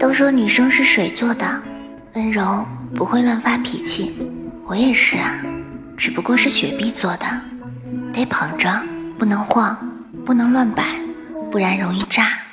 都说女生是水做的温柔不会乱发脾气。我也是啊只不过是雪碧做的得捧着不能晃不能乱摆不然容易炸。